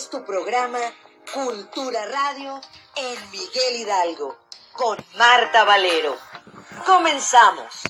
es tu programa Cultura Radio en Miguel Hidalgo con Marta Valero. Comenzamos.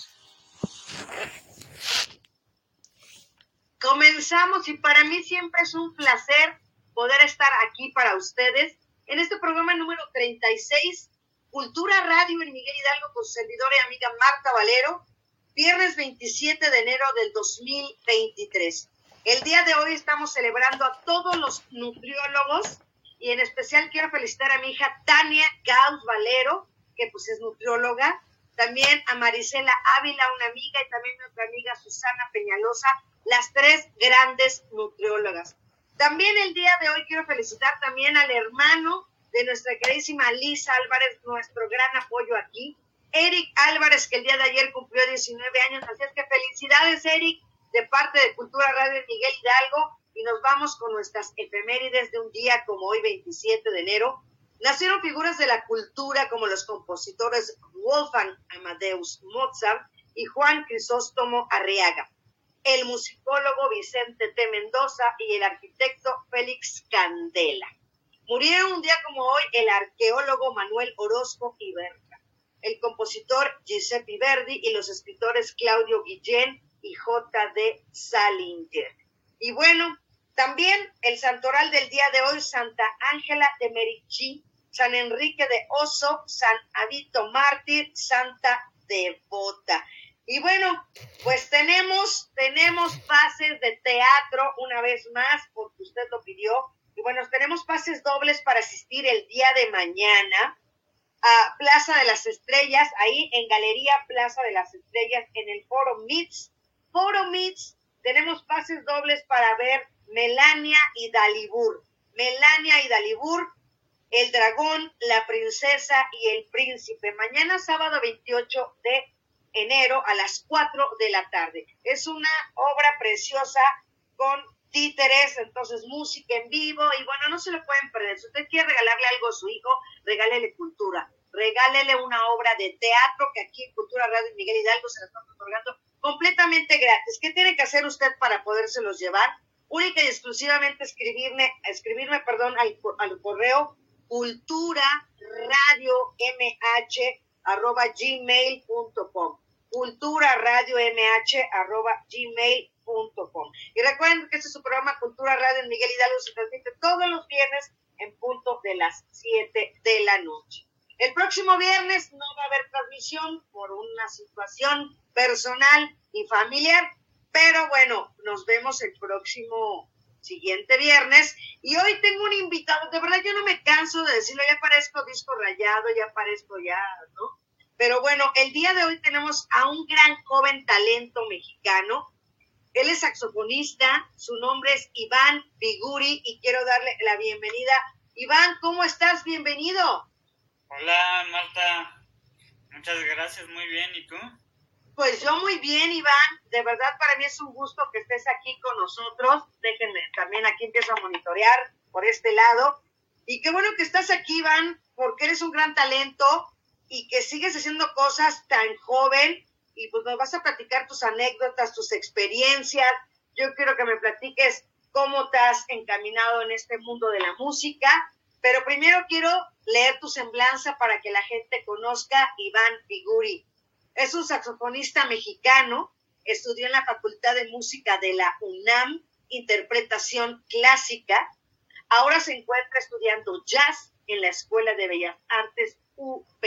Comenzamos y para mí siempre es un placer poder estar aquí para ustedes en este programa número 36, Cultura Radio en Miguel Hidalgo con servidora y amiga Marta Valero, viernes 27 de enero del 2023. El día de hoy estamos celebrando a todos los nutriólogos y en especial quiero felicitar a mi hija Tania Gauss Valero, que pues es nutrióloga, también a Marisela Ávila, una amiga, y también nuestra amiga Susana Peñalosa, las tres grandes nutriólogas. También el día de hoy quiero felicitar también al hermano de nuestra queridísima Lisa Álvarez, nuestro gran apoyo aquí, Eric Álvarez, que el día de ayer cumplió 19 años, así es que felicidades Eric, de parte de Cultura Radio Miguel Hidalgo y nos vamos con nuestras efemérides de un día como hoy, 27 de enero. Nacieron figuras de la cultura como los compositores Wolfgang Amadeus Mozart y Juan Crisóstomo Arriaga, el musicólogo Vicente T. Mendoza y el arquitecto Félix Candela. Murieron un día como hoy el arqueólogo Manuel Orozco Iberca, el compositor Giuseppe Verdi y los escritores Claudio Guillén y J.D. Salinger. Y bueno, también el santoral del día de hoy, Santa Ángela de Merici, San Enrique de Oso, San Adito Mártir, Santa Devota. Y bueno, pues tenemos, tenemos pases de teatro una vez más, porque usted lo pidió. Y bueno, tenemos pases dobles para asistir el día de mañana a Plaza de las Estrellas, ahí en Galería Plaza de las Estrellas, en el Foro MITS Foro Meets, tenemos pases dobles para ver Melania y Dalibur. Melania y Dalibur, el dragón, la princesa y el príncipe. Mañana sábado 28 de enero a las 4 de la tarde. Es una obra preciosa con títeres, entonces música en vivo y bueno, no se lo pueden perder. Si usted quiere regalarle algo a su hijo, regálele cultura, regálele una obra de teatro que aquí en Cultura Radio Miguel Hidalgo se la están otorgando completamente gratis. ¿Qué tiene que hacer usted para podérselos llevar? Única y exclusivamente escribirme, escribirme perdón, al, correo cultura radio mh arroba gmail.com cultura radio mh arroba gmail.com y recuerden que este es su programa Cultura Radio en Miguel Hidalgo se transmite todos los viernes en punto de las 7 de la noche. El próximo viernes no va a haber transmisión por una situación personal y familiar, pero bueno, nos vemos el próximo siguiente viernes. Y hoy tengo un invitado, de verdad yo no me canso de decirlo, ya parezco disco rayado, ya parezco ya, ¿no? Pero bueno, el día de hoy tenemos a un gran joven talento mexicano. Él es saxofonista, su nombre es Iván Figuri y quiero darle la bienvenida. Iván, ¿cómo estás? Bienvenido. Hola, Marta. Muchas gracias, muy bien. ¿Y tú? Pues yo muy bien, Iván. De verdad para mí es un gusto que estés aquí con nosotros. Déjenme, también aquí empiezo a monitorear por este lado. Y qué bueno que estás aquí, Iván, porque eres un gran talento y que sigues haciendo cosas tan joven y pues nos vas a platicar tus anécdotas, tus experiencias. Yo quiero que me platiques cómo te has encaminado en este mundo de la música pero primero quiero leer tu semblanza para que la gente conozca Iván Figuri. Es un saxofonista mexicano, estudió en la Facultad de Música de la UNAM, interpretación clásica. Ahora se encuentra estudiando jazz en la Escuela de Bellas Artes UP.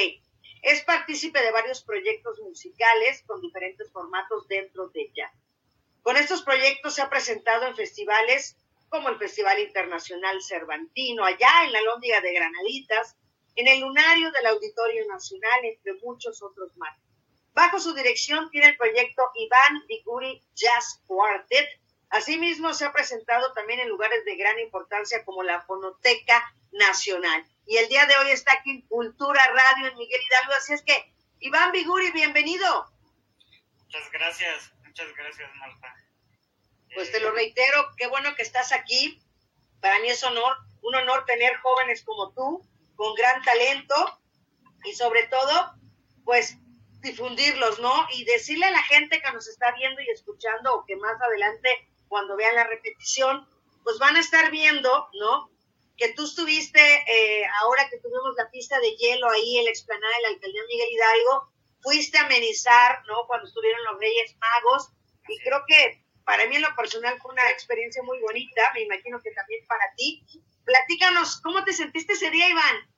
Es partícipe de varios proyectos musicales con diferentes formatos dentro de jazz. Con estos proyectos se ha presentado en festivales como el Festival Internacional Cervantino, allá en la Lóndiga de Granaditas, en el Lunario del Auditorio Nacional, entre muchos otros más. Bajo su dirección tiene el proyecto Iván Viguri Jazz Quartet. Asimismo, se ha presentado también en lugares de gran importancia como la Fonoteca Nacional. Y el día de hoy está aquí en Cultura Radio en Miguel Hidalgo. Así es que, Iván Viguri, bienvenido. Muchas gracias, muchas gracias, Marta. Pues te lo reitero, qué bueno que estás aquí. Para mí es honor, un honor tener jóvenes como tú, con gran talento y sobre todo, pues difundirlos, ¿no? Y decirle a la gente que nos está viendo y escuchando o que más adelante, cuando vean la repetición, pues van a estar viendo, ¿no? que tú estuviste, eh, ahora que tuvimos la pista de hielo ahí en la explanada de la alcaldía Miguel Hidalgo, fuiste a amenizar, ¿no? Cuando estuvieron los Reyes Magos, y creo que para mí en lo personal fue una experiencia muy bonita, me imagino que también para ti. Platícanos, ¿cómo te sentiste ese día, Iván?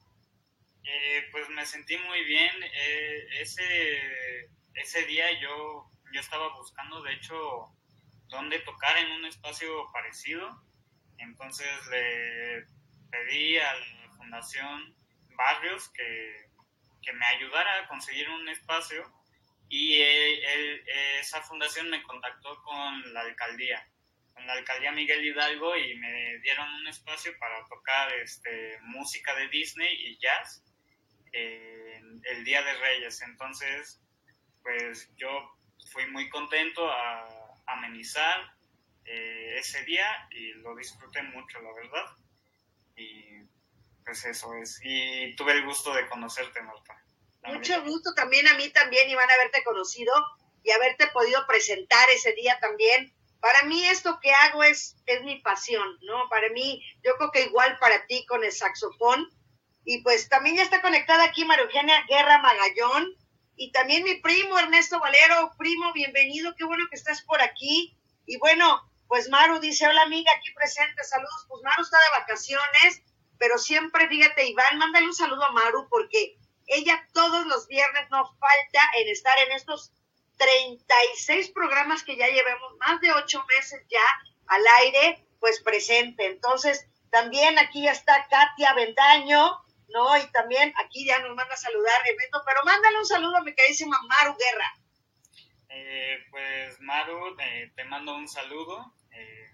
Eh, pues me sentí muy bien. Eh, ese, ese día yo, yo estaba buscando, de hecho, dónde tocar en un espacio parecido. Entonces le pedí a la Fundación Barrios que, que me ayudara a conseguir un espacio y esa fundación me contactó con la alcaldía, con la alcaldía Miguel Hidalgo y me dieron un espacio para tocar este, música de Disney y jazz el Día de Reyes. Entonces, pues yo fui muy contento a amenizar eh, ese día y lo disfruté mucho, la verdad. Y pues eso es. Y tuve el gusto de conocerte, Marta. Mucho gusto también a mí también, Iván, haberte conocido y haberte podido presentar ese día también. Para mí esto que hago es, es mi pasión, ¿no? Para mí, yo creo que igual para ti con el saxofón. Y pues también ya está conectada aquí María Eugenia Guerra Magallón y también mi primo Ernesto Valero. Primo, bienvenido, qué bueno que estás por aquí. Y bueno, pues Maru dice, hola amiga, aquí presente, saludos. Pues Maru está de vacaciones, pero siempre, fíjate, Iván, mándale un saludo a Maru porque ella todos los viernes no falta en estar en estos 36 programas que ya llevamos, más de ocho meses ya al aire, pues presente. Entonces, también aquí ya está Katia Bendaño, ¿no? Y también aquí ya nos manda a saludar Rebeto, pero mándale un saludo a mi queridísima Maru Guerra. Eh, pues Maru, eh, te mando un saludo. Eh,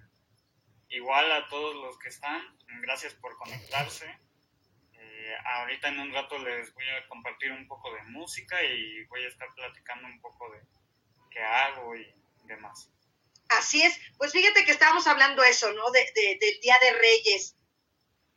igual a todos los que están, gracias por conectarse ahorita en un rato les voy a compartir un poco de música y voy a estar platicando un poco de qué hago y demás. Así es, pues fíjate que estábamos hablando eso, ¿no? De, del Día de Reyes.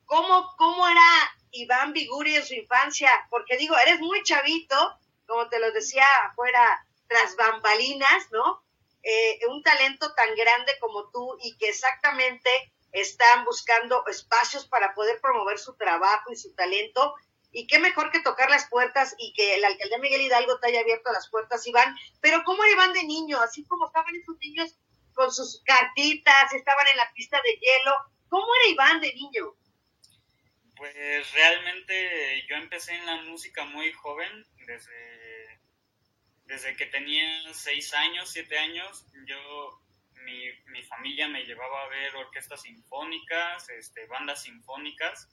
¿Cómo, ¿Cómo era Iván Viguri en su infancia? Porque digo, eres muy chavito, como te lo decía fuera tras bambalinas, ¿no? Eh, un talento tan grande como tú y que exactamente están buscando espacios para poder promover su trabajo y su talento. Y qué mejor que tocar las puertas y que el alcalde Miguel Hidalgo te haya abierto las puertas, Iván. Pero ¿cómo Iván de niño? Así como estaban esos niños con sus cartitas, estaban en la pista de hielo. ¿Cómo era Iván de niño? Pues realmente yo empecé en la música muy joven, desde, desde que tenía seis años, siete años. Yo mi, mi, familia me llevaba a ver orquestas sinfónicas, este, bandas sinfónicas,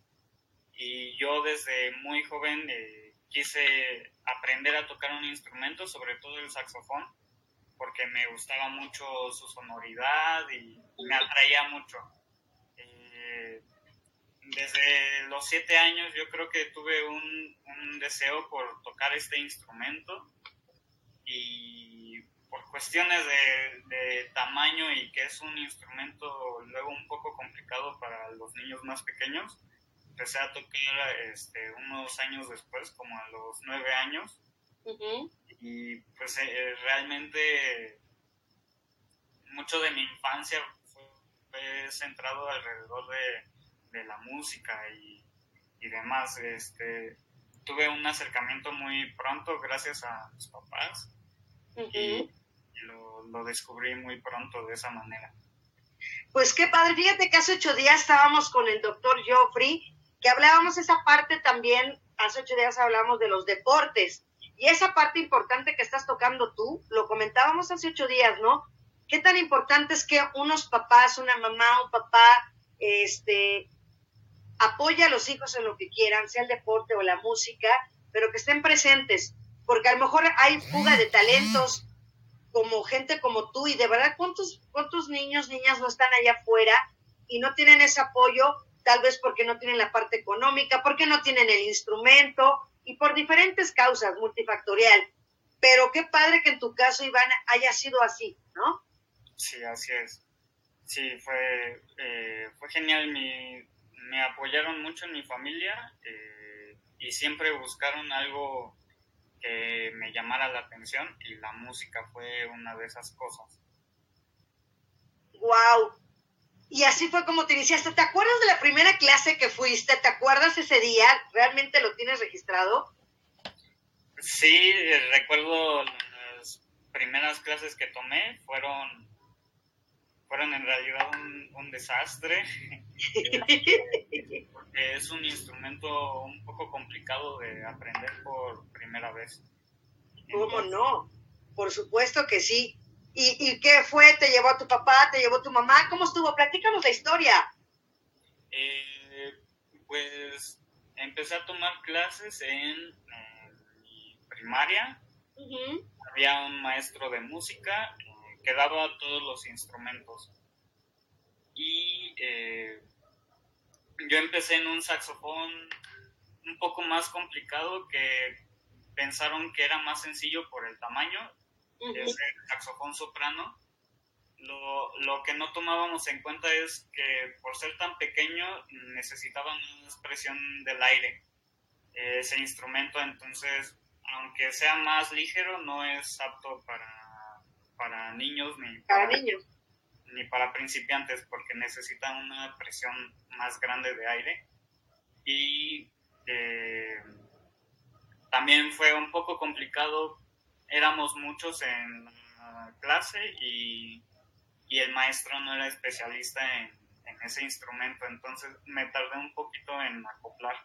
y yo desde muy joven eh, quise aprender a tocar un instrumento, sobre todo el saxofón, porque me gustaba mucho su sonoridad y me atraía mucho. Eh, desde los siete años yo creo que tuve un, un deseo por tocar este instrumento y por cuestiones de, tamaño y que es un instrumento luego un poco complicado para los niños más pequeños, empecé a tocar este, unos años después, como a los nueve años. Y pues eh, realmente mucho de mi infancia fue, centrado alrededor de, la música y, demás. Este, tuve un acercamiento muy pronto gracias a mis papás. y, lo, descubrí muy pronto de esa manera. Pues qué padre, fíjate que hace ocho días estábamos con el doctor Joffrey, que hablábamos esa parte también, hace ocho días hablamos de los deportes, y esa parte importante que estás tocando tú, lo comentábamos hace ocho días, ¿no? Qué tan importante es que unos papás, una mamá, un papá, este, apoya a los hijos en lo que quieran, sea el deporte o la música, pero que estén presentes, porque a lo mejor hay fuga de talentos, como gente como tú y de verdad cuántos cuántos niños niñas no están allá afuera y no tienen ese apoyo tal vez porque no tienen la parte económica porque no tienen el instrumento y por diferentes causas multifactorial pero qué padre que en tu caso Iván haya sido así no sí así es. Sí fue eh, fue genial mi, me apoyaron mucho en mi familia eh, y siempre buscaron algo que me llamara la atención y la música fue una de esas cosas. Wow. Y así fue como te iniciaste. ¿Te acuerdas de la primera clase que fuiste? ¿Te acuerdas ese día? ¿Realmente lo tienes registrado? Sí, recuerdo las primeras clases que tomé fueron fueron en realidad un, desastre. porque es un instrumento un poco complicado de aprender por primera vez. ¿Cómo no? Por supuesto que sí. ¿Y, ¿Y, qué fue? ¿Te llevó a tu papá? ¿Te llevó tu mamá? ¿Cómo estuvo? Platícanos la historia. Eh, pues empecé a tomar clases en, mi primaria. Había un maestro de música que daba todos los instrumentos. Y eh, yo empecé en un saxofón un poco más complicado que pensaron que era más sencillo por el tamaño, ese saxofón soprano. Lo, lo, que no tomábamos en cuenta es que por ser tan pequeño necesitaba más presión del aire ese instrumento, entonces aunque sea más ligero no es apto para para niños ni para, niños ni para principiantes porque necesitan una presión más grande de aire. Y eh, también fue un poco complicado. Éramos muchos en la clase y, y el maestro no era especialista en, en ese instrumento. Entonces me tardé un poquito en acoplar.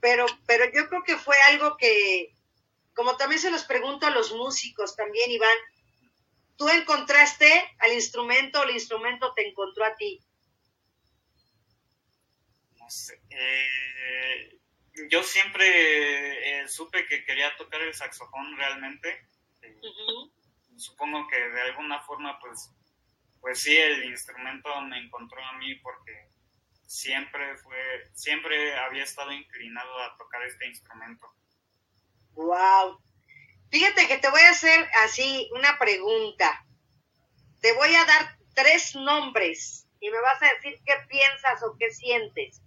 Pero pero yo creo que fue algo que como también se los pregunto a los músicos también, Iván, ¿tú encontraste al instrumento o el instrumento te encontró a ti? No sé. Eh, yo siempre eh, supe que quería tocar el saxofón realmente. Supongo que de alguna forma, pues, pues sí, el instrumento me encontró a mí porque siempre fue, siempre había estado inclinado a tocar este instrumento. Wow. Fíjate que te voy a hacer así una pregunta. Te voy a dar tres nombres y me vas a decir qué piensas o qué sientes.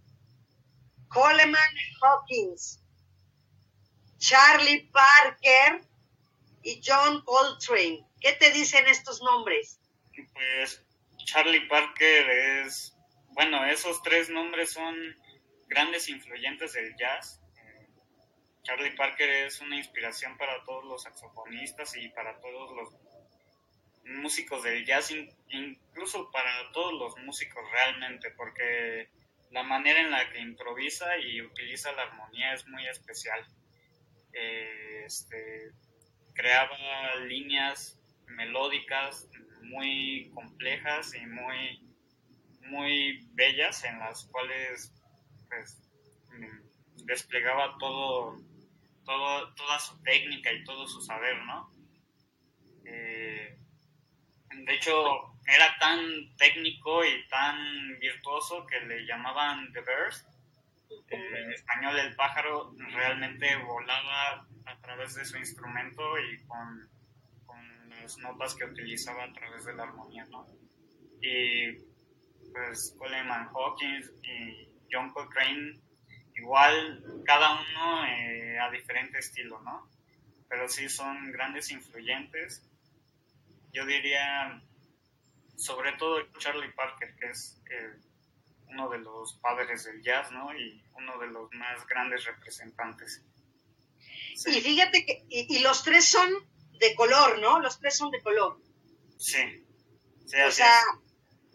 Coleman Hawkins, Charlie Parker y John Coltrane. ¿Qué te dicen estos nombres? Pues Charlie Parker es, bueno, esos tres nombres son grandes influyentes del jazz Charlie Parker es una inspiración para todos los saxofonistas y para todos los músicos del jazz, incluso para todos los músicos realmente, porque la manera en la que improvisa y utiliza la armonía es muy especial. Eh, este, creaba líneas melódicas muy complejas y muy, muy bellas en las cuales pues, desplegaba todo todo, toda su técnica y todo su saber, ¿no? Eh, de hecho, era tan técnico y tan virtuoso que le llamaban The Bird. en español, el pájaro realmente volaba a través de su instrumento y con, con las notas que utilizaba a través de la armonía, ¿no? Y pues Coleman Hawkins y John Coltrane igual cada uno eh, a diferente estilo, ¿no? Pero sí son grandes influyentes. Yo diría, sobre todo Charlie Parker, que es eh, uno de los padres del jazz, ¿no? Y uno de los más grandes representantes. Y fíjate que, y, los tres son de color, ¿no? Los tres son de color. Sí. sí o sea,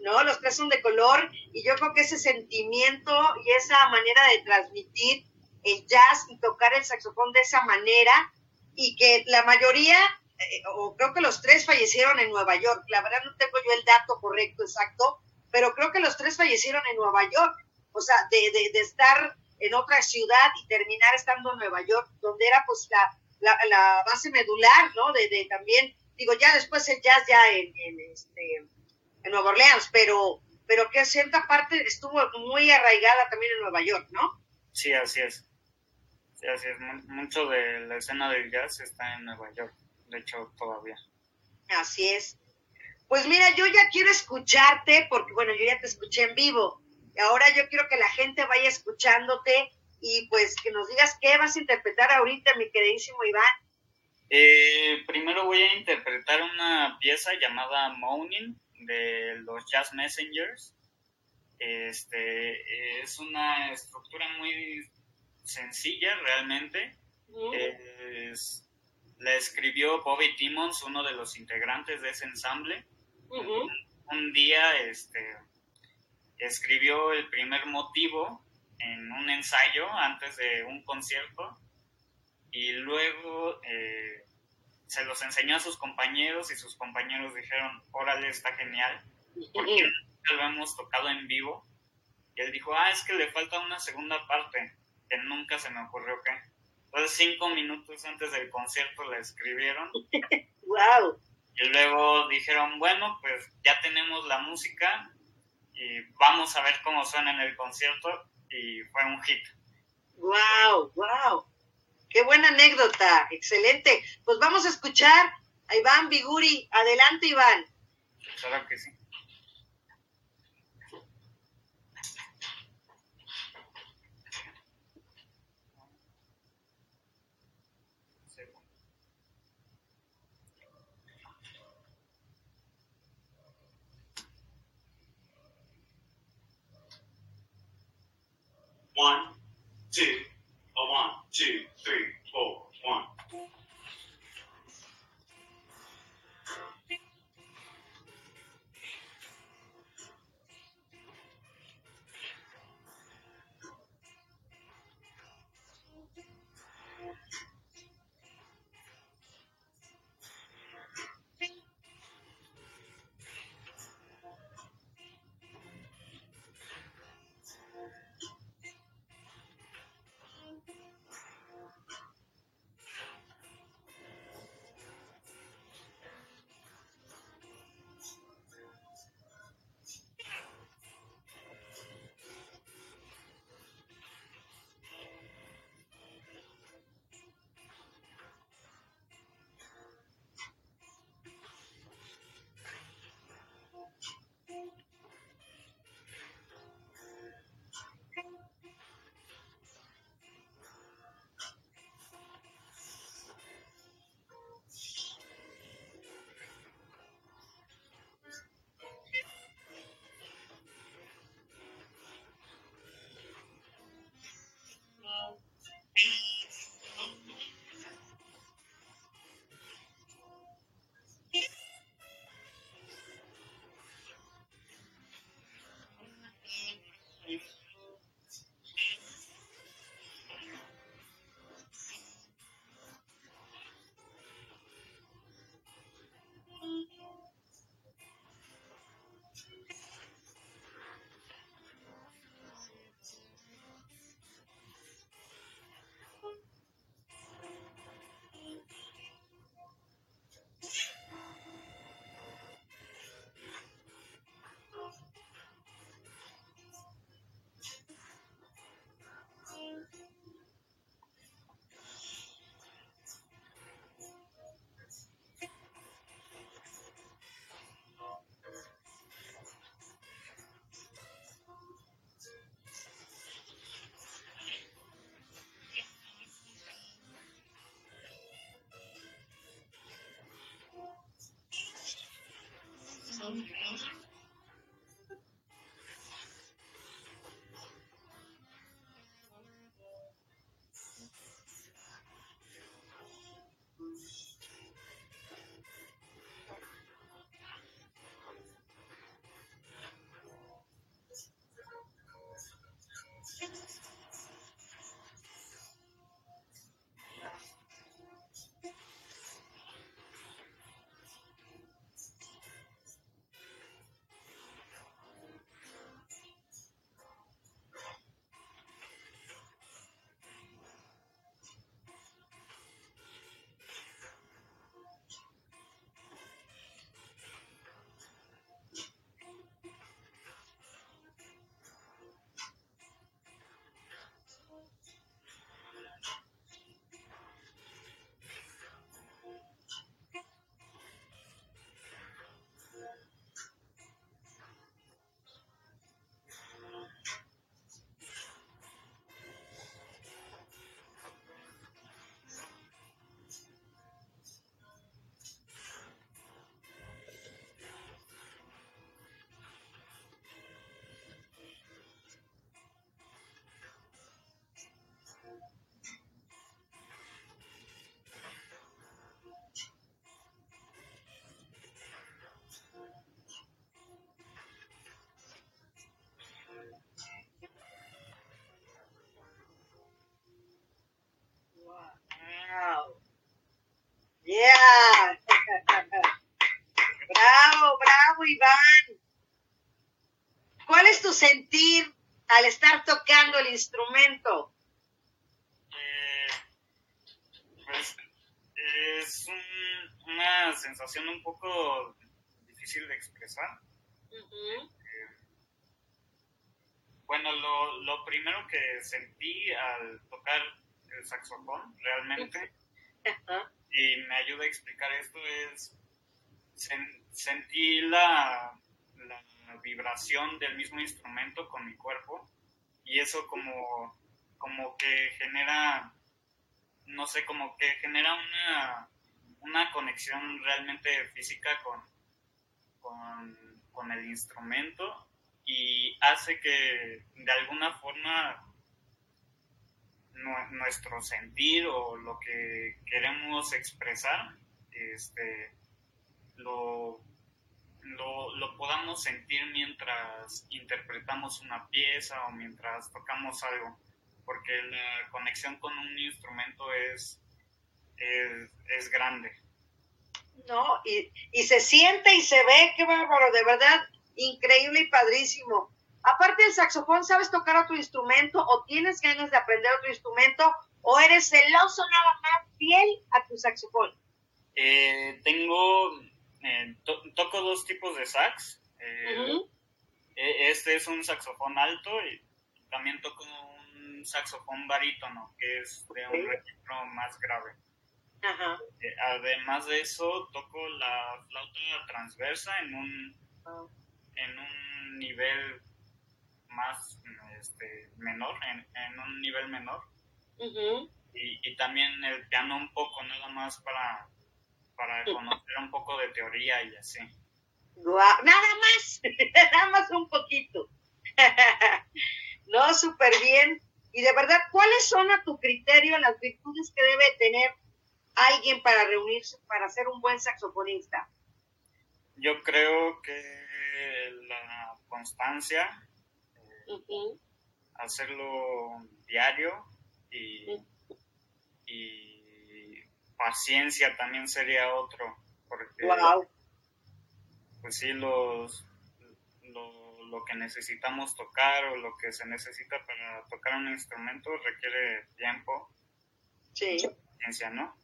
¿no? Los tres son de color y yo creo que ese sentimiento y esa manera de transmitir el jazz y tocar el saxofón de esa manera y que la mayoría, eh, o creo que los tres fallecieron en Nueva York, la verdad no tengo yo el dato correcto, exacto, pero creo que los tres fallecieron en Nueva York, o sea, de, de, estar en otra ciudad y terminar estando en Nueva York, donde era pues la, la, base medular, ¿no? De, de, también, digo, ya después el jazz ya en este en Nueva Orleans, pero, pero que cierta parte estuvo muy arraigada también en Nueva York, ¿no? Sí, así es. Sí, así es. Mucho de la escena del jazz está en Nueva York, de hecho, todavía. Así es. Pues mira, yo ya quiero escucharte, porque bueno, yo ya te escuché en vivo. Ahora yo quiero que la gente vaya escuchándote y pues que nos digas qué vas a interpretar ahorita, mi queridísimo Iván. Eh, primero voy a interpretar una pieza llamada Moaning de los Jazz Messengers. Este, es una estructura muy sencilla realmente. la escribió Bobby Timmons, uno de los integrantes de ese ensamble. un, día este, escribió el primer motivo en un ensayo antes de un concierto y luego eh, se los enseñó a sus compañeros y sus compañeros dijeron, órale, está genial, porque nunca lo hemos tocado en vivo. Y él dijo, ah, es que le falta una segunda parte, que nunca se me ocurrió que. Entonces, cinco minutos antes del concierto la escribieron. ¡Wow! Y luego dijeron, bueno, pues ya tenemos la música y vamos a ver cómo suena en el concierto. Y fue un hit. ¡Wow! ¡Wow! Qué buena anécdota, excelente. Pues vamos a escuchar a Iván Biguri. Adelante, Iván. Claro que sí. One, two, a one, two, three, four, one. I'm, I'm sentir al estar tocando el instrumento? Eh, pues es un- una sensación un poco difícil de expresar. Ujú, Bueno, lo, lo primero que sentí al tocar el saxofón realmente, y me ayuda a explicar esto, es sen- sentí la vibración del mismo instrumento con mi cuerpo y eso como, como que genera, no sé, como que genera una, una conexión realmente física con, con, con el instrumento y hace que de alguna forma nue- nuestro sentir o lo que queremos expresar este lo, lo, lo podamos sentir mientras interpretamos una pieza o mientras tocamos algo porque la conexión con un instrumento es es, es grande ¿no? Y, y se siente y se ve, qué bárbaro, de verdad, increíble y padrísimo. Aparte del saxofón, ¿sabes tocar otro instrumento o tienes ganas de aprender otro instrumento o eres celoso nada más fiel a tu saxofón? Eh, tengo eh, to- toco dos tipos de sax Eh, E- Este es un saxofón alto y también toco un saxofón barítono, que es de un registro más grave. Eh, Además de eso, toco la flauta transversa en un, Ah, en un nivel más este, menor, en, en un nivel menor. Y, y también el piano un poco, nada más para, para conocer un poco de teoría y así. Nada más, nada más un poquito. no, súper bien. Y de verdad, ¿cuáles son a tu criterio las virtudes que debe tener alguien para reunirse, para ser un buen saxofonista? Yo creo que la constancia, Ujú, hacerlo diario y, y paciencia también sería otro, porque Guau. pues sí, los, lo, lo que necesitamos tocar o lo que se necesita para tocar un instrumento requiere tiempo, Sí, paciencia, ¿no?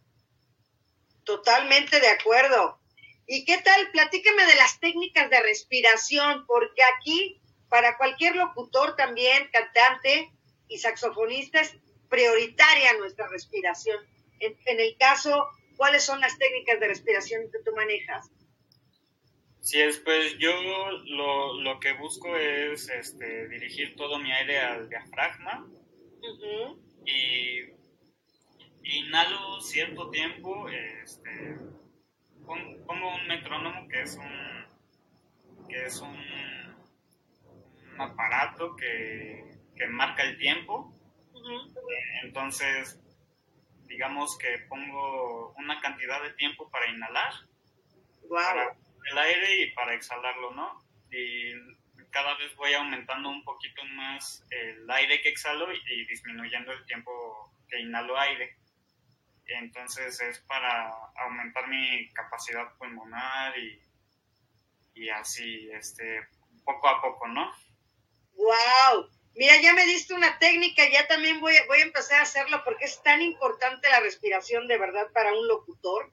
totalmente de acuerdo. ¿Y qué tal? Platícame de las técnicas de respiración, porque aquí, para cualquier locutor también, cantante y saxofonista, es prioritaria nuestra respiración. En, en el caso, ¿cuáles son las técnicas de respiración que tú manejas? Sí, es, pues yo lo, lo que busco es este, dirigir todo mi aire al diafragma. Ujú, y inhalo cierto tiempo, este, pon- pongo un metrónomo que es un que es un, un aparato que, que marca el tiempo, entonces digamos que pongo una cantidad de tiempo para inhalar, para el aire y para exhalarlo, ¿no? Y cada vez voy aumentando un poquito más el aire que exhalo y, y disminuyendo el tiempo que inhalo aire. Entonces es para aumentar mi capacidad pulmonar y, y así, este, poco a poco, ¿no? Wow. Mira, ya me diste una técnica, ya también voy, a- voy a empezar a hacerlo porque es tan importante la respiración de verdad para un locutor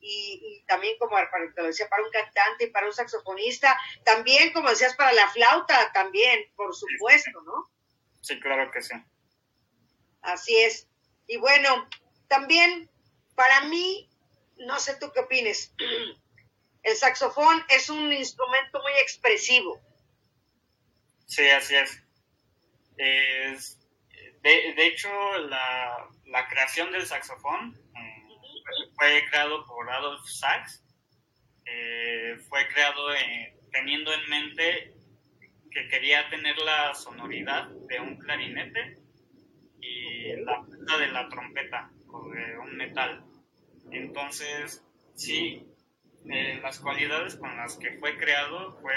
y, y también como para, te lo decía, para un cantante y para un saxofonista, también como decías para la flauta también, por supuesto, ¿no? Sí, claro que sí. Así es. Y bueno, también para mí, no sé tú qué opines, el saxofón es un instrumento muy expresivo. Sí, así es. Es- de, de hecho, la, la creación del saxofón eh, fue creado por Adolf Sax. Eh, fue creado eh, teniendo en mente que quería tener la sonoridad de un clarinete y la punta de la trompeta o de un metal. Entonces, sí, eh, las cualidades con las que fue creado fue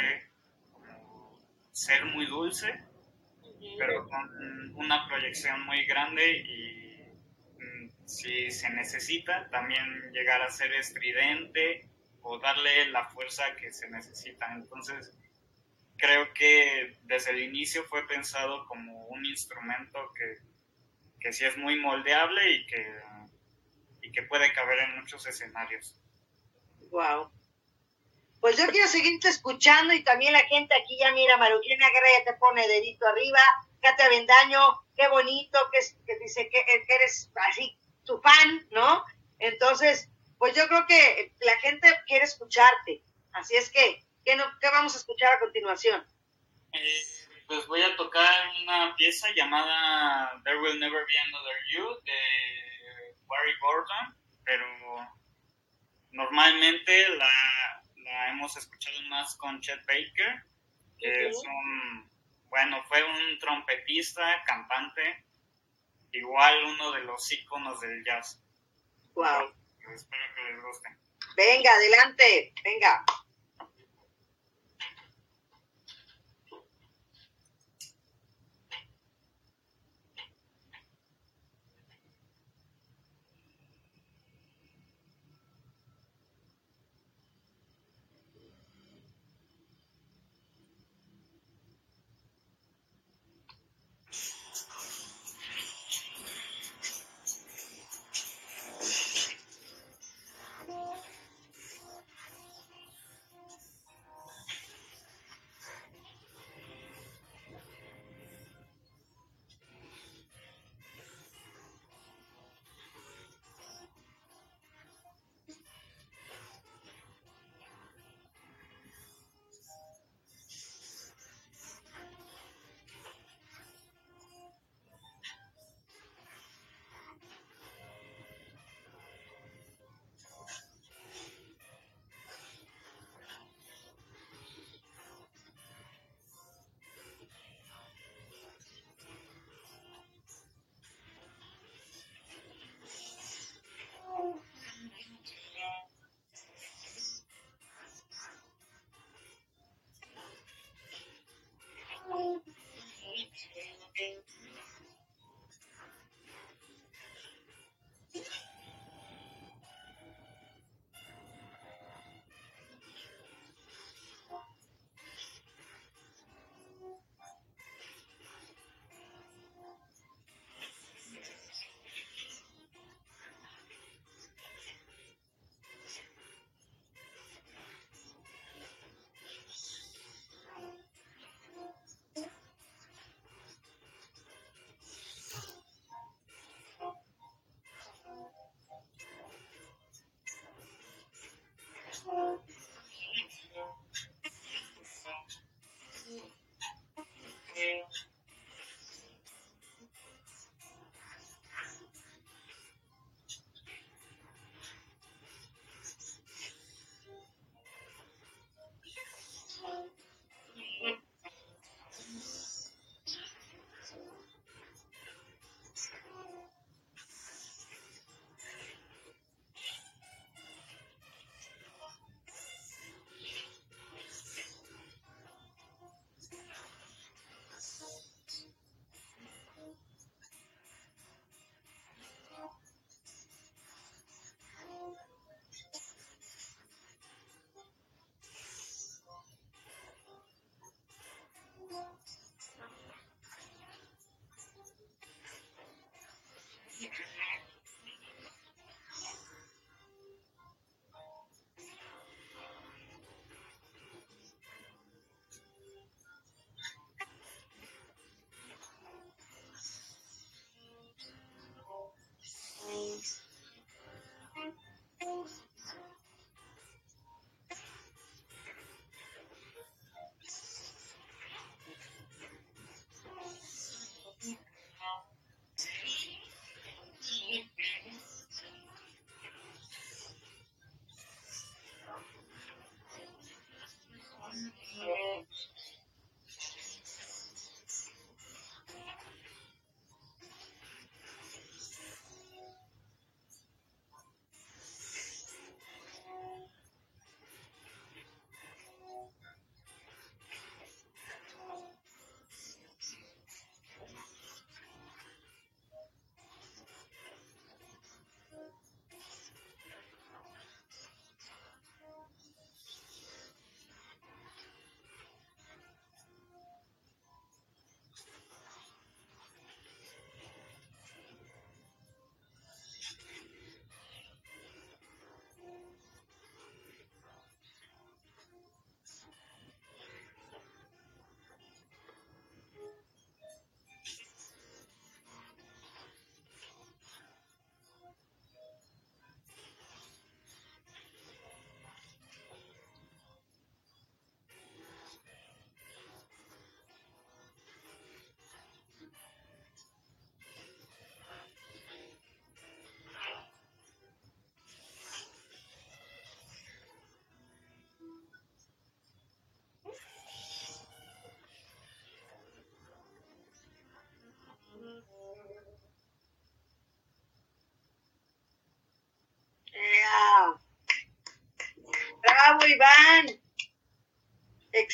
ser muy dulce, pero con una proyección muy grande y mm, si se necesita también llegar a ser estridente o darle la fuerza que se necesita. Entonces, creo que desde el inicio fue pensado como un instrumento que, que sí es muy moldeable y que, y que puede caber en muchos escenarios. Wow. Pues yo quiero seguirte escuchando y también la gente aquí ya mira, Maruquina Guerra ya te pone dedito arriba, Katia Vendaño, qué bonito, que, que dice que, que eres así tu fan, ¿no? Entonces, pues yo creo que la gente quiere escucharte. Así es que, ¿qué, no, qué vamos a escuchar a continuación? Eh, pues voy a tocar una pieza llamada There Will Never Be Another You de Barry Gordon, pero normalmente la, la hemos escuchado más con Chet Baker, que es un, bueno, fue un trompetista, cantante, igual uno de los íconos del jazz. Wow. Espero que les guste. Venga, adelante, venga.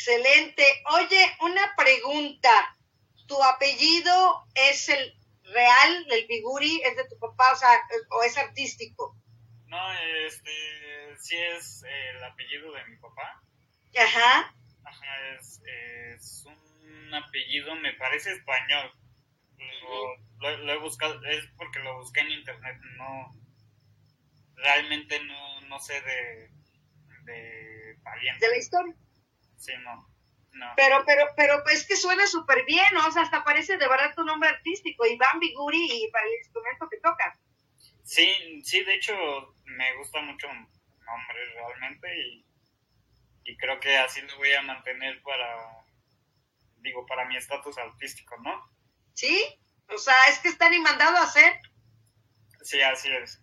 Excelente. Oye, una pregunta. ¿Tu apellido es el real, el Biguri, es de tu papá, o sea, o es artístico? No, este, sí es el apellido de mi papá. Ajá. Ajá, es, es un apellido, me parece español. Lo, lo- lo he buscado, es porque lo busqué en internet, no, realmente no, no sé de, de pariente. De la historia. Sí, no, no. Pero, pero, pero es que suena súper bien, ¿no? O sea, hasta parece de verdad tu nombre artístico, Iván Biguri, y para el instrumento que tocas. Sí, sí, de hecho me gusta mucho el nombre realmente y, y creo que así lo voy a mantener para, digo, para mi estatus artístico, ¿no? ¿Sí? O sea, es que está ni mandado a hacer. Sí, así es.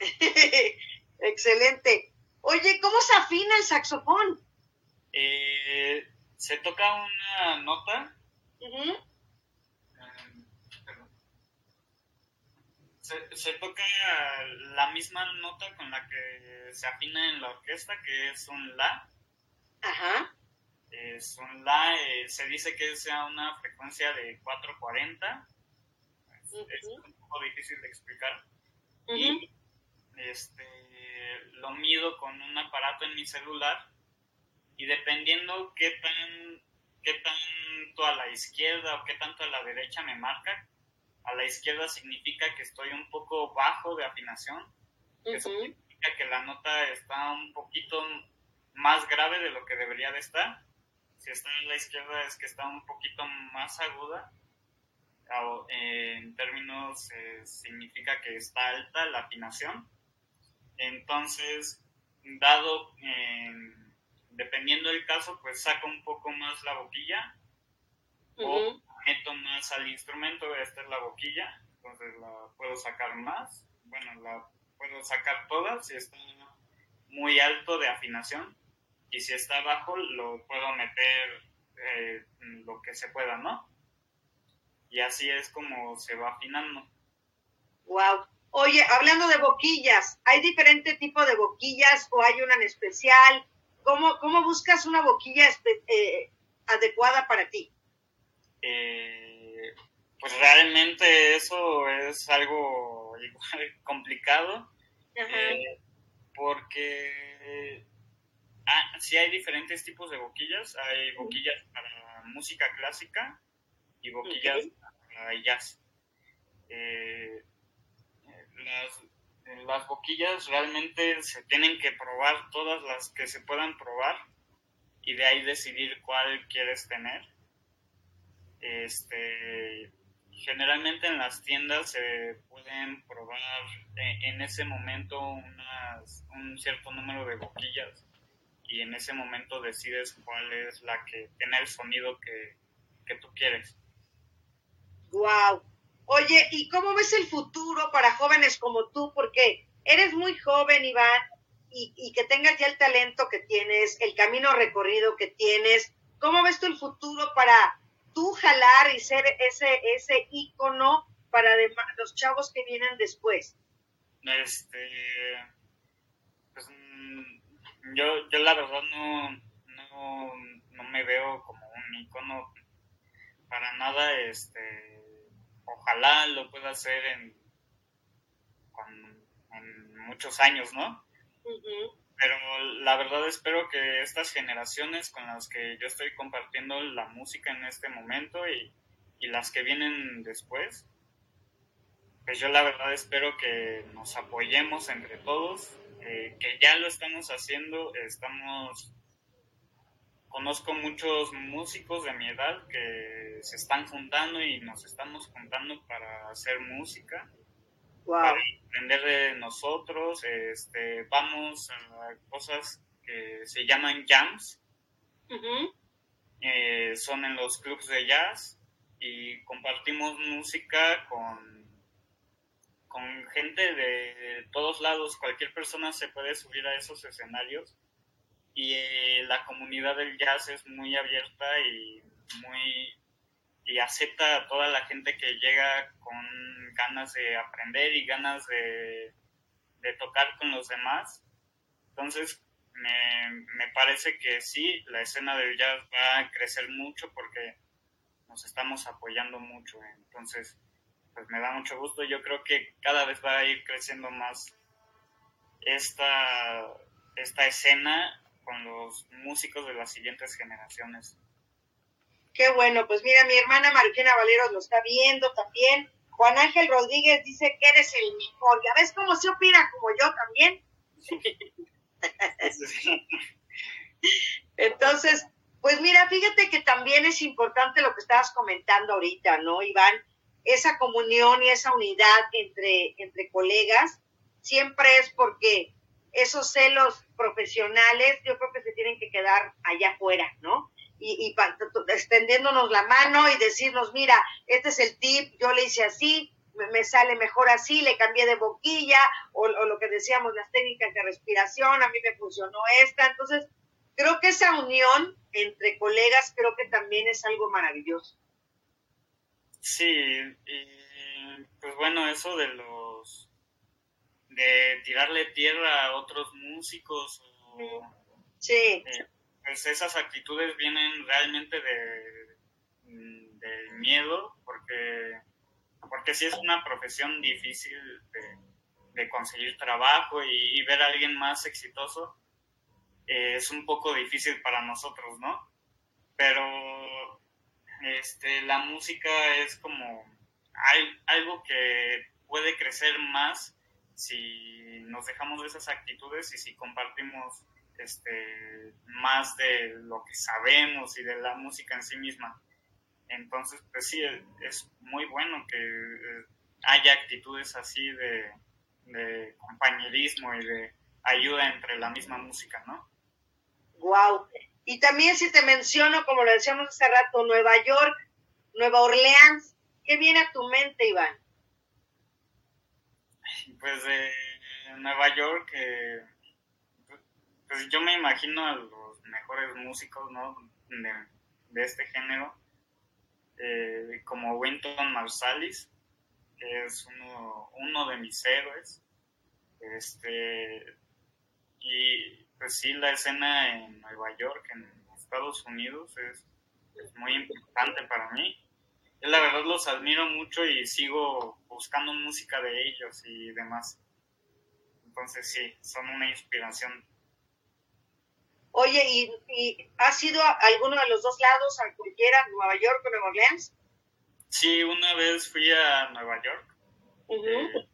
Excelente. Oye, ¿cómo se afina el saxofón? Eh, se toca una nota, eh, se, se toca la misma nota con la que se afina en la orquesta, que es un la. Ajá. Es un la, eh, se dice que sea una frecuencia de 440. Es, es un poco difícil de explicar. Y este, lo mido con un aparato en mi celular y dependiendo qué tan qué tanto a la izquierda o qué tanto a la derecha me marca, a la izquierda significa que estoy un poco bajo de afinación, eso Ujú. significa que la nota está un poquito más grave de lo que debería de estar. Si está a la izquierda es que está un poquito más aguda. O, eh, en términos eh, significa que está alta la afinación. Entonces, dado, eh, dependiendo del caso, pues saco un poco más la boquilla o meto más al instrumento, esta es la boquilla, entonces la puedo sacar más, bueno, la puedo sacar toda si está muy alto de afinación y si está bajo lo puedo meter eh, lo que se pueda, ¿no? Y así es como se va afinando. Wow. Oye, hablando de boquillas, ¿hay diferente tipo de boquillas o hay una en especial? ¿Cómo, cómo buscas una boquilla eh, adecuada para ti? Eh, pues realmente eso es algo igual complicado. Eh, porque ah, sí hay diferentes tipos de boquillas. Hay boquillas para música clásica y boquillas Ok. para jazz. Eh, las, las boquillas realmente se tienen que probar todas las que se puedan probar y de ahí decidir cuál quieres tener. Este, generalmente en las tiendas se pueden probar en, ese momento unas, un cierto número de boquillas y en ese momento decides cuál es la que tiene el sonido que, que tú quieres. Wow. Oye, ¿y cómo ves el futuro para jóvenes como tú? Porque eres muy joven, Iván, y, que tengas ya el talento que tienes, el camino recorrido que tienes. ¿Cómo ves tú el futuro para tú jalar y ser ese, ese ícono para los chavos que vienen después? Este, pues, mm, yo, yo la verdad no, no, no me veo como un icono para nada, este, ojalá lo pueda hacer en, con- en muchos años, ¿no? Pero la verdad espero que estas generaciones con las que yo estoy compartiendo la música en este momento y, y las que vienen después, pues yo la verdad espero que nos apoyemos entre todos, eh, que ya lo estamos haciendo, estamos... Conozco muchos músicos de mi edad que se están juntando y nos estamos juntando para hacer música Wow. para aprender de nosotros. Este, vamos a cosas que se llaman jams, eh, son en los clubs de jazz y compartimos música con, con gente de todos lados. Cualquier persona se puede subir a esos escenarios y eh, la comunidad del jazz es muy abierta y muy y acepta a toda la gente que llega con ganas de aprender y ganas de, de tocar con los demás. Entonces, me, me parece que sí, la escena del jazz va a crecer mucho porque nos estamos apoyando mucho. Entonces, pues me da mucho gusto. Yo creo que cada vez va a ir creciendo más esta, esta escena con los músicos de las siguientes generaciones. Qué bueno, pues mira, mi hermana Marquina Valero lo está viendo también. Juan Ángel Rodríguez dice que eres el mejor. ¿Ya ves cómo se opina como yo también? Entonces, pues mira, fíjate que también es importante lo que estabas comentando ahorita, ¿no, Iván? Esa comunión y esa unidad entre, entre colegas siempre es porque esos celos profesionales yo creo que se tienen que quedar allá afuera, ¿no? Y, y extendiéndonos la mano y decirnos, mira, este es el tip, yo le hice así, me, sale mejor así, le cambié de boquilla, o, o, lo que decíamos, las técnicas de respiración, a mí me funcionó esta. Entonces, creo que esa unión entre colegas creo que también es algo maravilloso. Sí, y pues bueno, eso de los de tirarle tierra a otros músicos o, sí. Eh, pues esas actitudes vienen realmente de del miedo porque porque sí es una profesión difícil de, conseguir trabajo y, ver a alguien más exitoso eh, es un poco difícil para nosotros, ¿no? Pero este, la música es como algo que puede crecer más si nos dejamos de esas actitudes y si compartimos este, más de lo que sabemos y de la música en sí misma. Entonces, pues sí, es muy bueno que eh, haya actitudes así de, compañerismo y de ayuda entre la misma música, ¿no? Wow. Y también si te menciono, como lo decíamos hace rato, Nueva York, Nueva Orleans, ¿qué viene a tu mente, Iván? Pues de Nueva York, pues yo me imagino a los mejores músicos, ¿no? de este género eh, como Winton Marsalis, que es uno, uno de mis héroes. Este, y pues sí, la escena en Nueva York, en Estados Unidos, es, es muy importante para mí. Yo la verdad los admiro mucho y sigo buscando música de ellos y demás. Entonces sí, son una inspiración Oye, ¿y, y has ido a alguno de los dos lados, a cualquiera, Nueva York o Nueva Orleans? Sí, una vez fui a Nueva York. Eh,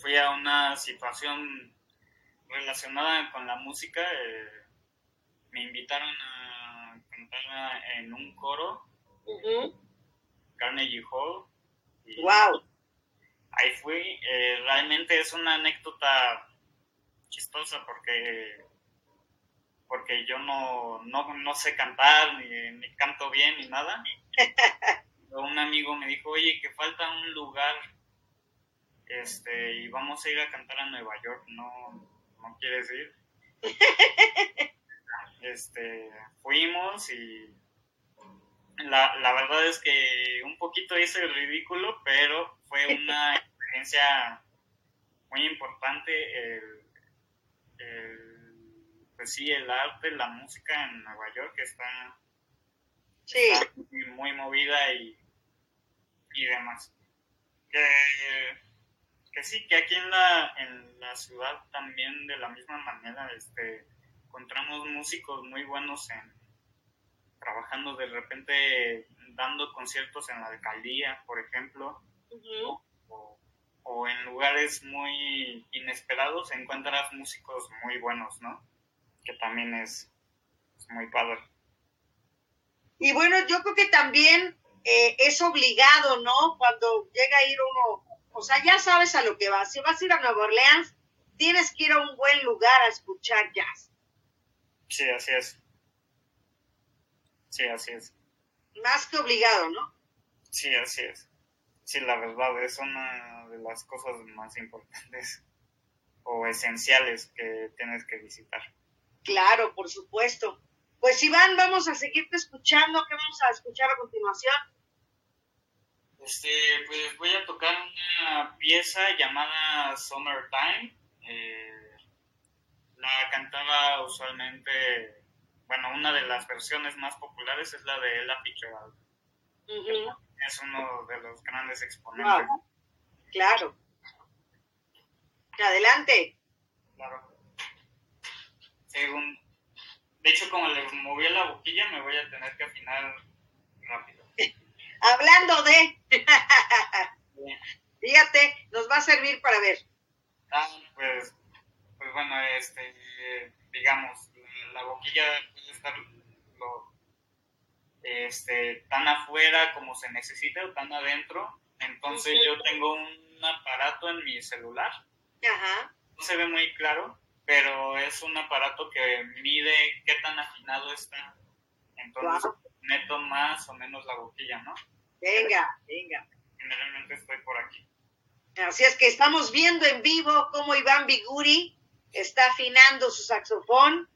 fui a una situación relacionada con la música. Eh, me invitaron a cantar en un coro, Carnegie Hall. ¡Wow! Ahí fui. Eh, realmente es una anécdota chistosa porque porque yo no, no, no sé cantar, ni, canto bien, ni nada. un amigo me dijo, oye, que falta un lugar, este, y vamos a ir a cantar a Nueva York, ¿no, no quieres ir? este, fuimos y la, la verdad es que un poquito hice el ridículo, pero fue una experiencia muy importante el, el pues sí, el arte, la música en Nueva York está, sí. muy, movida y, y demás. Que, que, sí, que aquí en la, en la ciudad también de la misma manera este, encontramos músicos muy buenos en trabajando de repente dando conciertos en la alcaldía, por ejemplo, o, o en lugares muy inesperados encuentras músicos muy buenos, ¿no? que también es, muy padre. Y bueno, yo creo que también eh, es obligado, ¿no? Cuando llega a ir uno, o sea, ya sabes a lo que vas. Si vas a ir a Nueva Orleans, tienes que ir a un buen lugar a escuchar jazz. Sí, así es. Sí, así es. Más que obligado, ¿no? Sí, así es. Sí, la verdad, es una de las cosas más importantes o esenciales que tienes que visitar. Claro, por supuesto. Pues Iván, vamos a seguirte escuchando. ¿Qué vamos a escuchar a continuación? Este, pues voy a tocar una pieza llamada Summertime. Eh, La cantaba usualmente, bueno, una de las versiones más populares es la de Ella Fitzgerald. Es uno de los grandes exponentes. Wow. Claro. Adelante. Claro. Según, de hecho, como le moví la boquilla, me voy a tener que afinar rápido. Hablando de, fíjate, nos va a servir para ver. Ah, pues, pues bueno, este, digamos, la boquilla puede estar lo, este, tan afuera como se necesite o tan adentro. Entonces yo tengo un aparato en mi celular, Ajá. no se ve muy claro, pero es un aparato que mide qué tan afinado está. Entonces meto más o menos la boquilla, ¿no? Venga, venga. Generalmente estoy por aquí. Así es que estamos viendo en vivo cómo Iván Biguri está afinando su saxofón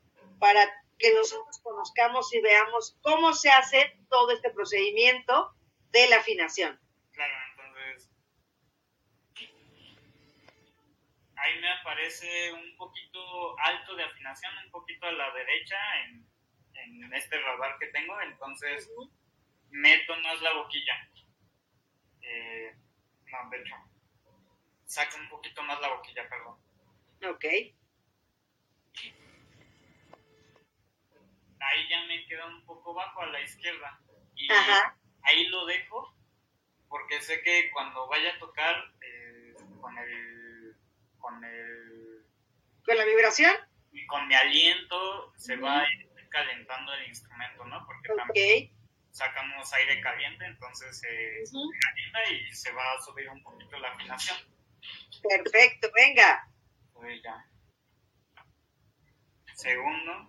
para que nosotros conozcamos y veamos cómo se hace todo este procedimiento de la afinación. Claro, entonces ahí me aparece un poquito alto de afinación, un poquito a la derecha en, en este radar que tengo, entonces meto más la boquilla. Eh, no, de hecho, saco un poquito más la boquilla, perdón. Ok. Ahí ya me queda un poco bajo a la izquierda. Y Ajá. ahí lo dejo porque sé que cuando vaya a tocar eh, con el con el ¿Con la vibración? y con mi aliento se va a ir calentando el instrumento, ¿no? Porque también sacamos aire caliente, entonces se Ujú. calienta y se va a subir un poquito la afinación. Perfecto, venga. Pues ya. Segundo.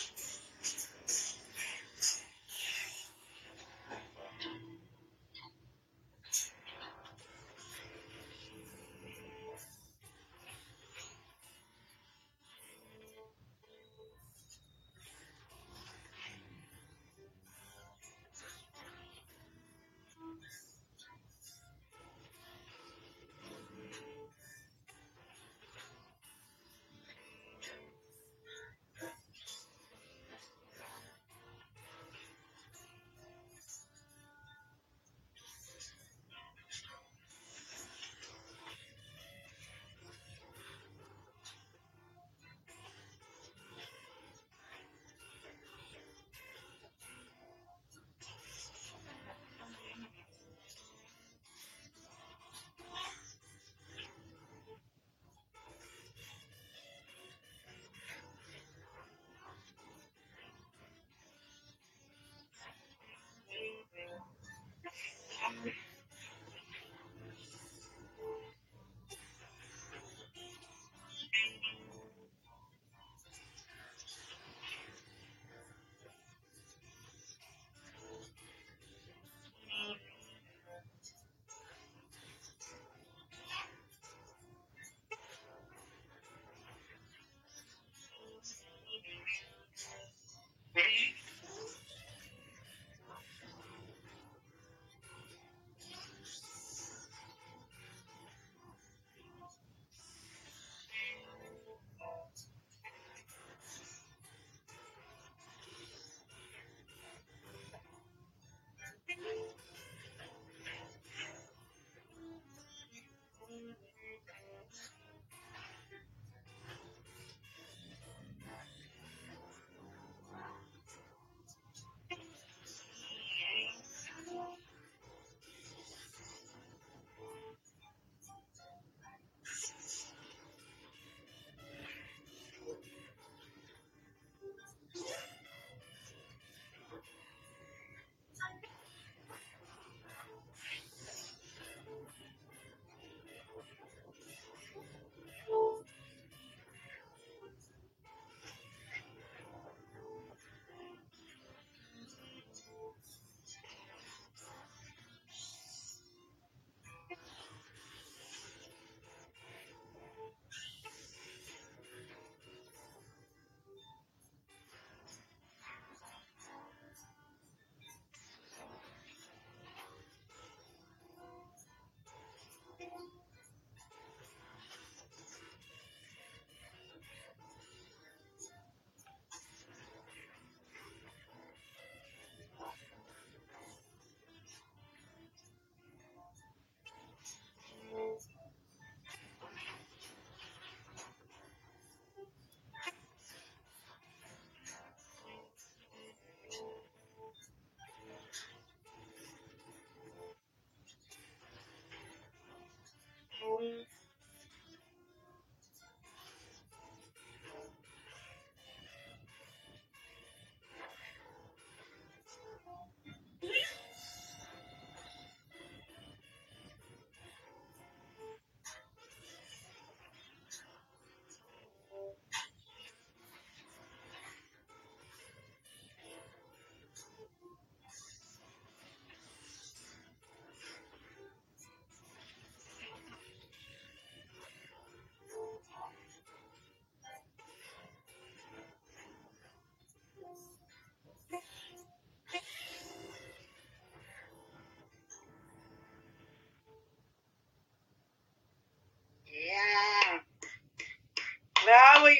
own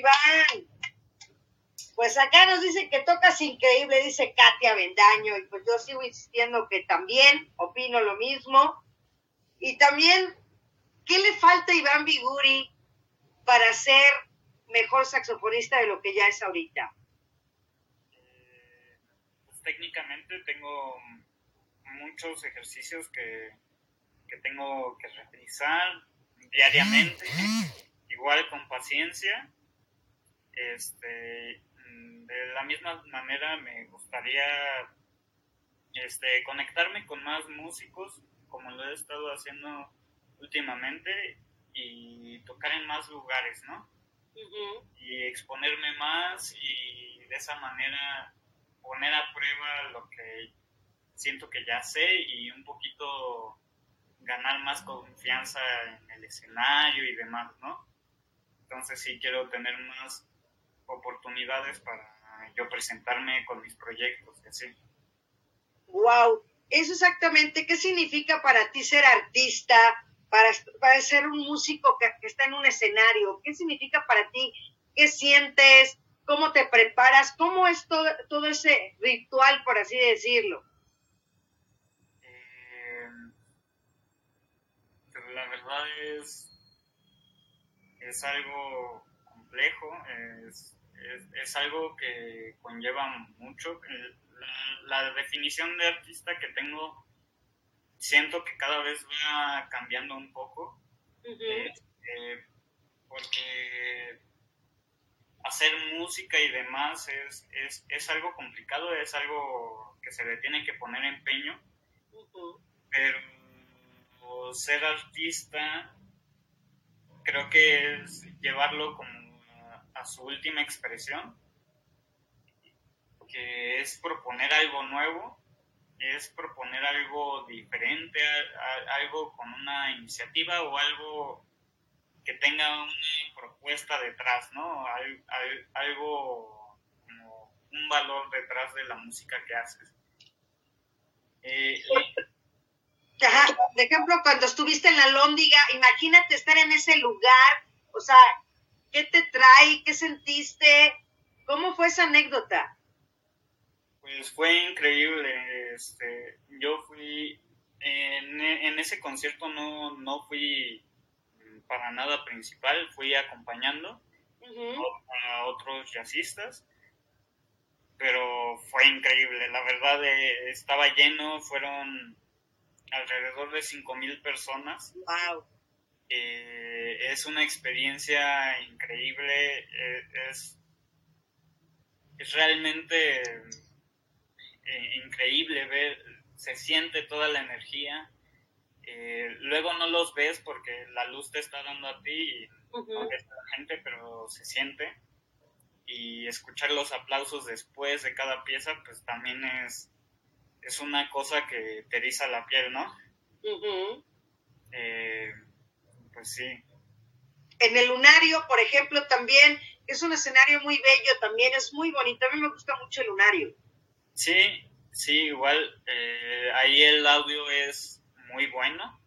Iván. Pues acá nos dicen que tocas increíble, dice Katia Bendaño, y pues yo sigo insistiendo que también opino lo mismo. Y también, ¿qué le falta a Iván Biguri para ser mejor saxofonista de lo que ya es ahorita? Eh, pues técnicamente tengo muchos ejercicios que, que tengo que realizar diariamente, igual con paciencia. Este, de la misma manera me gustaría este, conectarme con más músicos, como lo he estado haciendo últimamente, y tocar en más lugares, ¿no? Y exponerme más y de esa manera poner a prueba lo que siento que ya sé y un poquito ganar más confianza en el escenario y demás, ¿no? Entonces sí quiero tener más oportunidades para yo presentarme con mis proyectos y así. Wow, eso exactamente, ¿qué significa para ti ser artista, para, para ser un músico que, que, está en un escenario? ¿Qué significa para ti? ¿Qué sientes? ¿Cómo te preparas? ¿Cómo es todo, todo ese ritual, por así decirlo? Eh, la verdad es, es algo complejo, es es, es algo que conlleva mucho. La, la, definición de artista que tengo, siento que cada vez va cambiando un poco. Uh -huh. eh, porque hacer música y demás es, es, es, algo complicado, es algo que se le tiene que poner empeño. Uh -huh. Pero ser artista creo que es llevarlo como a su última expresión, que es proponer algo nuevo, es proponer algo diferente, algo con una iniciativa o algo que tenga una propuesta detrás, ¿no? Al, al, algo como un valor detrás de la música que haces. Eh, Ajá. Por ejemplo, cuando estuviste en la Lóndiga, imagínate estar en ese lugar, o sea, ¿Qué te trae? ¿Qué sentiste? ¿Cómo fue esa anécdota? Pues fue increíble. Este, yo fui, en, en ese concierto no, no fui para nada principal, fui acompañando uh -huh. a otros jazzistas, pero fue increíble. La verdad eh, estaba lleno, fueron alrededor de 5.000 personas. ¡Wow! Eh, es una experiencia increíble, eh, es, es, realmente eh, increíble ver, se siente toda la energía. luego no los ves porque la luz te está dando a ti y uh -huh. no ves a la gente, pero se siente. Y escuchar los aplausos después de cada pieza, pues también es, es una cosa que te eriza la piel, ¿no? Uh -huh. Pues sí. En el lunario, por ejemplo, también es un escenario muy bello, también es muy bonito. A mí me gusta mucho el lunario. Sí, sí, igual. Eh, ahí el audio es muy bueno.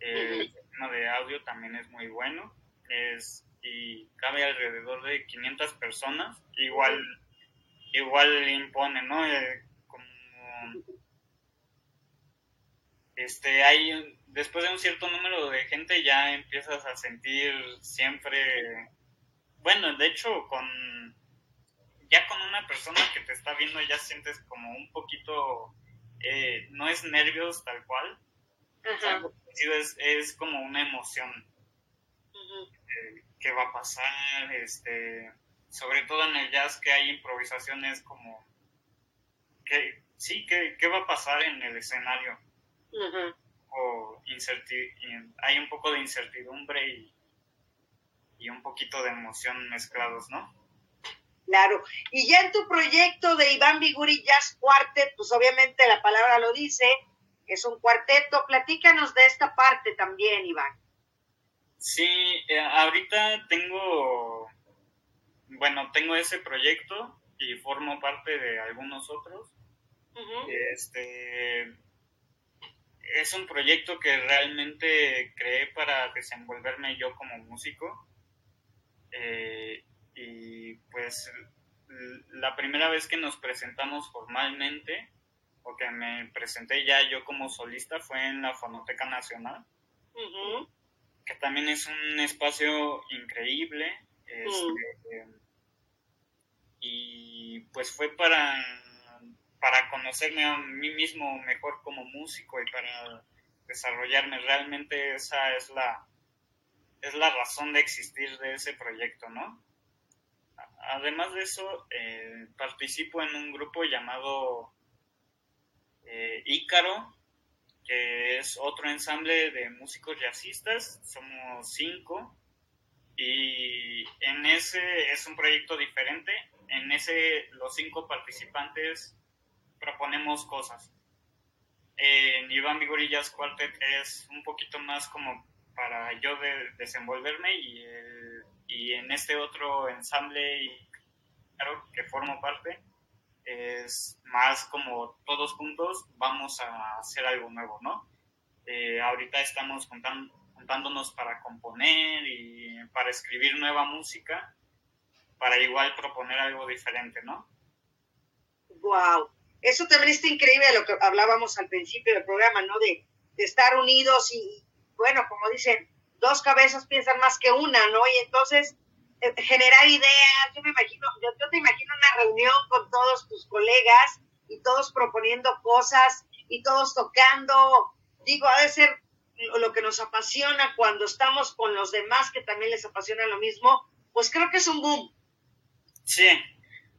El uh -huh. de audio también es muy bueno. Es, y cabe alrededor de 500 personas. Igual, uh -huh. igual impone, ¿no? Eh, como. Este, hay después de un cierto número de gente ya empiezas a sentir siempre, bueno, de hecho con ya con una persona que te está viendo ya sientes como un poquito, eh, no es nervios tal cual, -huh. es, es, como una emoción. Uh -huh. eh, ¿Qué va a pasar? Este, sobre todo en el jazz que hay improvisaciones como, que, sí, ¿qué, qué va a pasar en el escenario? Uh -huh o hay un poco de incertidumbre y, y, un poquito de emoción mezclados, ¿no? Claro, y ya en tu proyecto de Iván Biguri Jazz Quartet, pues obviamente la palabra lo dice, es un cuarteto, platícanos de esta parte también, Iván. Sí, eh, ahorita tengo, bueno, tengo ese proyecto y formo parte de algunos otros. Uh -huh. Este, es un proyecto que realmente creé para desenvolverme yo como músico. Eh, y pues la primera vez que nos presentamos formalmente, o que me presenté ya yo como solista, fue en la Fonoteca Nacional, que también es un espacio increíble. este, Y pues fue para, para conocerme a mí mismo mejor como músico y para desarrollarme. Realmente esa es la, es la razón de existir de ese proyecto, ¿no? Además de eso, eh, participo en un grupo llamado eh, Ícaro, que es otro ensamble de músicos jazzistas, somos cinco, y en ese es un proyecto diferente, en ese los cinco participantes proponemos cosas. En Iván Vigori Jazz Quartet es un poquito más como para yo de- desenvolverme y, el- y en este otro ensamble y claro que formo parte es más como todos juntos vamos a hacer algo nuevo, ¿no? Eh, ahorita estamos juntan- juntándonos para componer y para escribir nueva música, para igual proponer algo diferente, ¿no? Wow. Eso también está increíble lo que hablábamos al principio del programa, ¿no? De, de estar unidos y, bueno, como dicen, dos cabezas piensan más que una, ¿no? Y entonces eh, generar ideas, yo me imagino, yo, te imagino una reunión con todos tus colegas y todos proponiendo cosas y todos tocando, digo, ha de ser lo que nos apasiona cuando estamos con los demás que también les apasiona lo mismo, pues creo que es un boom. Sí,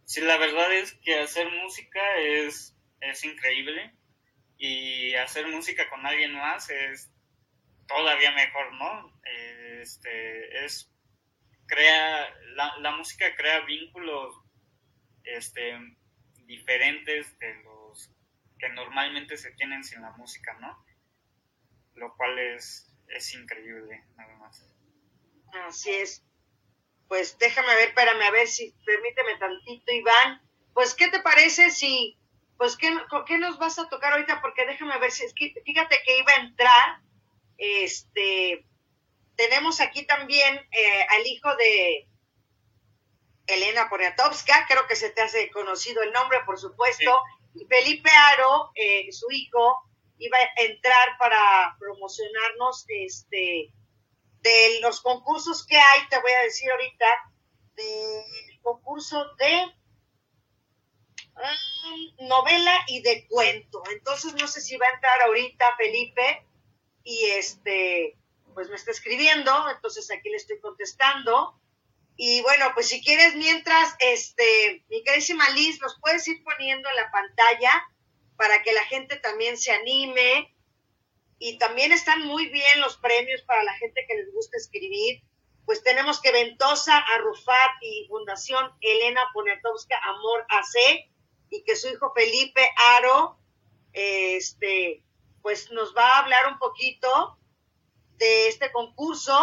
sí, la verdad es que hacer música es, es increíble y hacer música con alguien más es todavía mejor, ¿no? Este, es, crea, la, la música crea vínculos, este, diferentes de los que normalmente se tienen sin la música, ¿no? Lo cual es, es increíble, nada más. Así es. Pues déjame ver, espérame, a ver si, permíteme tantito, Iván. Pues, ¿qué te parece si, pues, ¿qué, con qué nos vas a tocar ahorita? Porque déjame ver si, es que, fíjate que iba a entrar, este, tenemos aquí también eh, al hijo de Elena Poniatowska, creo que se te hace conocido el nombre, por supuesto, y Felipe Aro, eh, su hijo, iba a entrar para promocionarnos, este, de los concursos que hay, te voy a decir ahorita, del concurso de um, novela y de cuento. Entonces no sé si va a entrar ahorita Felipe y este, pues me está escribiendo, entonces aquí le estoy contestando. Y bueno, pues si quieres, mientras, este, mi queridísima Liz, nos puedes ir poniendo en la pantalla para que la gente también se anime y también están muy bien los premios para la gente que les gusta escribir. Pues tenemos que Ventosa, Arrufat y Fundación Elena Poniatowska Amor AC y que su hijo Felipe Aro, este, pues nos va a hablar un poquito de este concurso.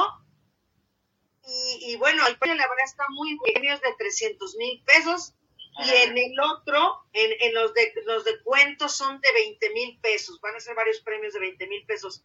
Y, y bueno, el premio la verdad está muy bueno, premios de 300 mil pesos y en el otro, en, en los, de, los de cuentos son de 20 mil pesos. Van a ser varios premios de 20 mil pesos.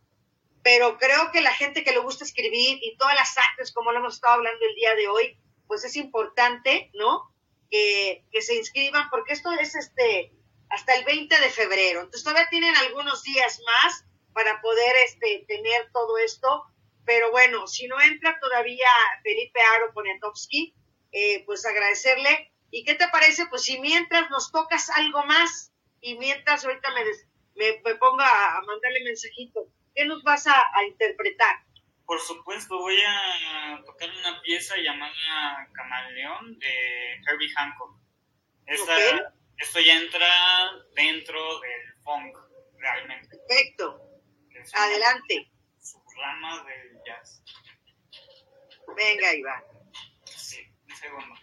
Pero creo que la gente que le gusta escribir y todas las artes, como lo hemos estado hablando el día de hoy, pues es importante, ¿no? Que, que se inscriban, porque esto es este hasta el 20 de febrero. Entonces todavía tienen algunos días más para poder este, tener todo esto. Pero bueno, si no entra todavía Felipe Aro Poniatowski, eh, pues agradecerle ¿Y qué te parece? Pues si mientras nos tocas algo más y mientras ahorita me, des, me, me, ponga a mandarle mensajito, ¿qué nos vas a, a, interpretar? Por supuesto, voy a tocar una pieza llamada Camaleón de Herbie Hancock. Esta, okay. Esto ya entra dentro del funk, realmente. Perfecto. Adelante. Su rama del jazz. Venga, Iván. Sí, un segundo.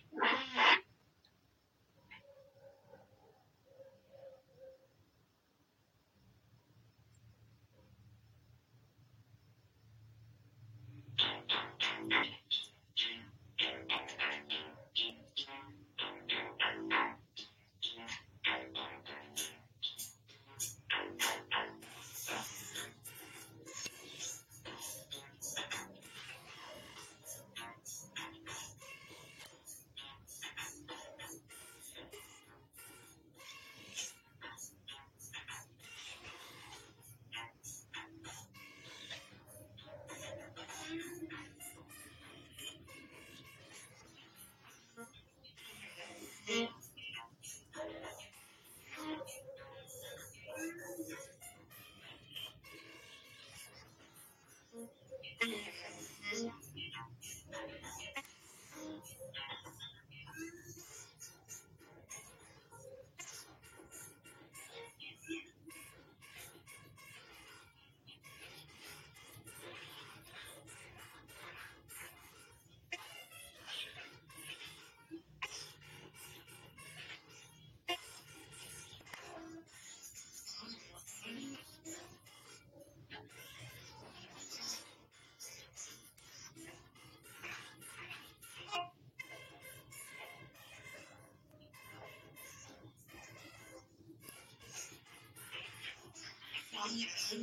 Yes.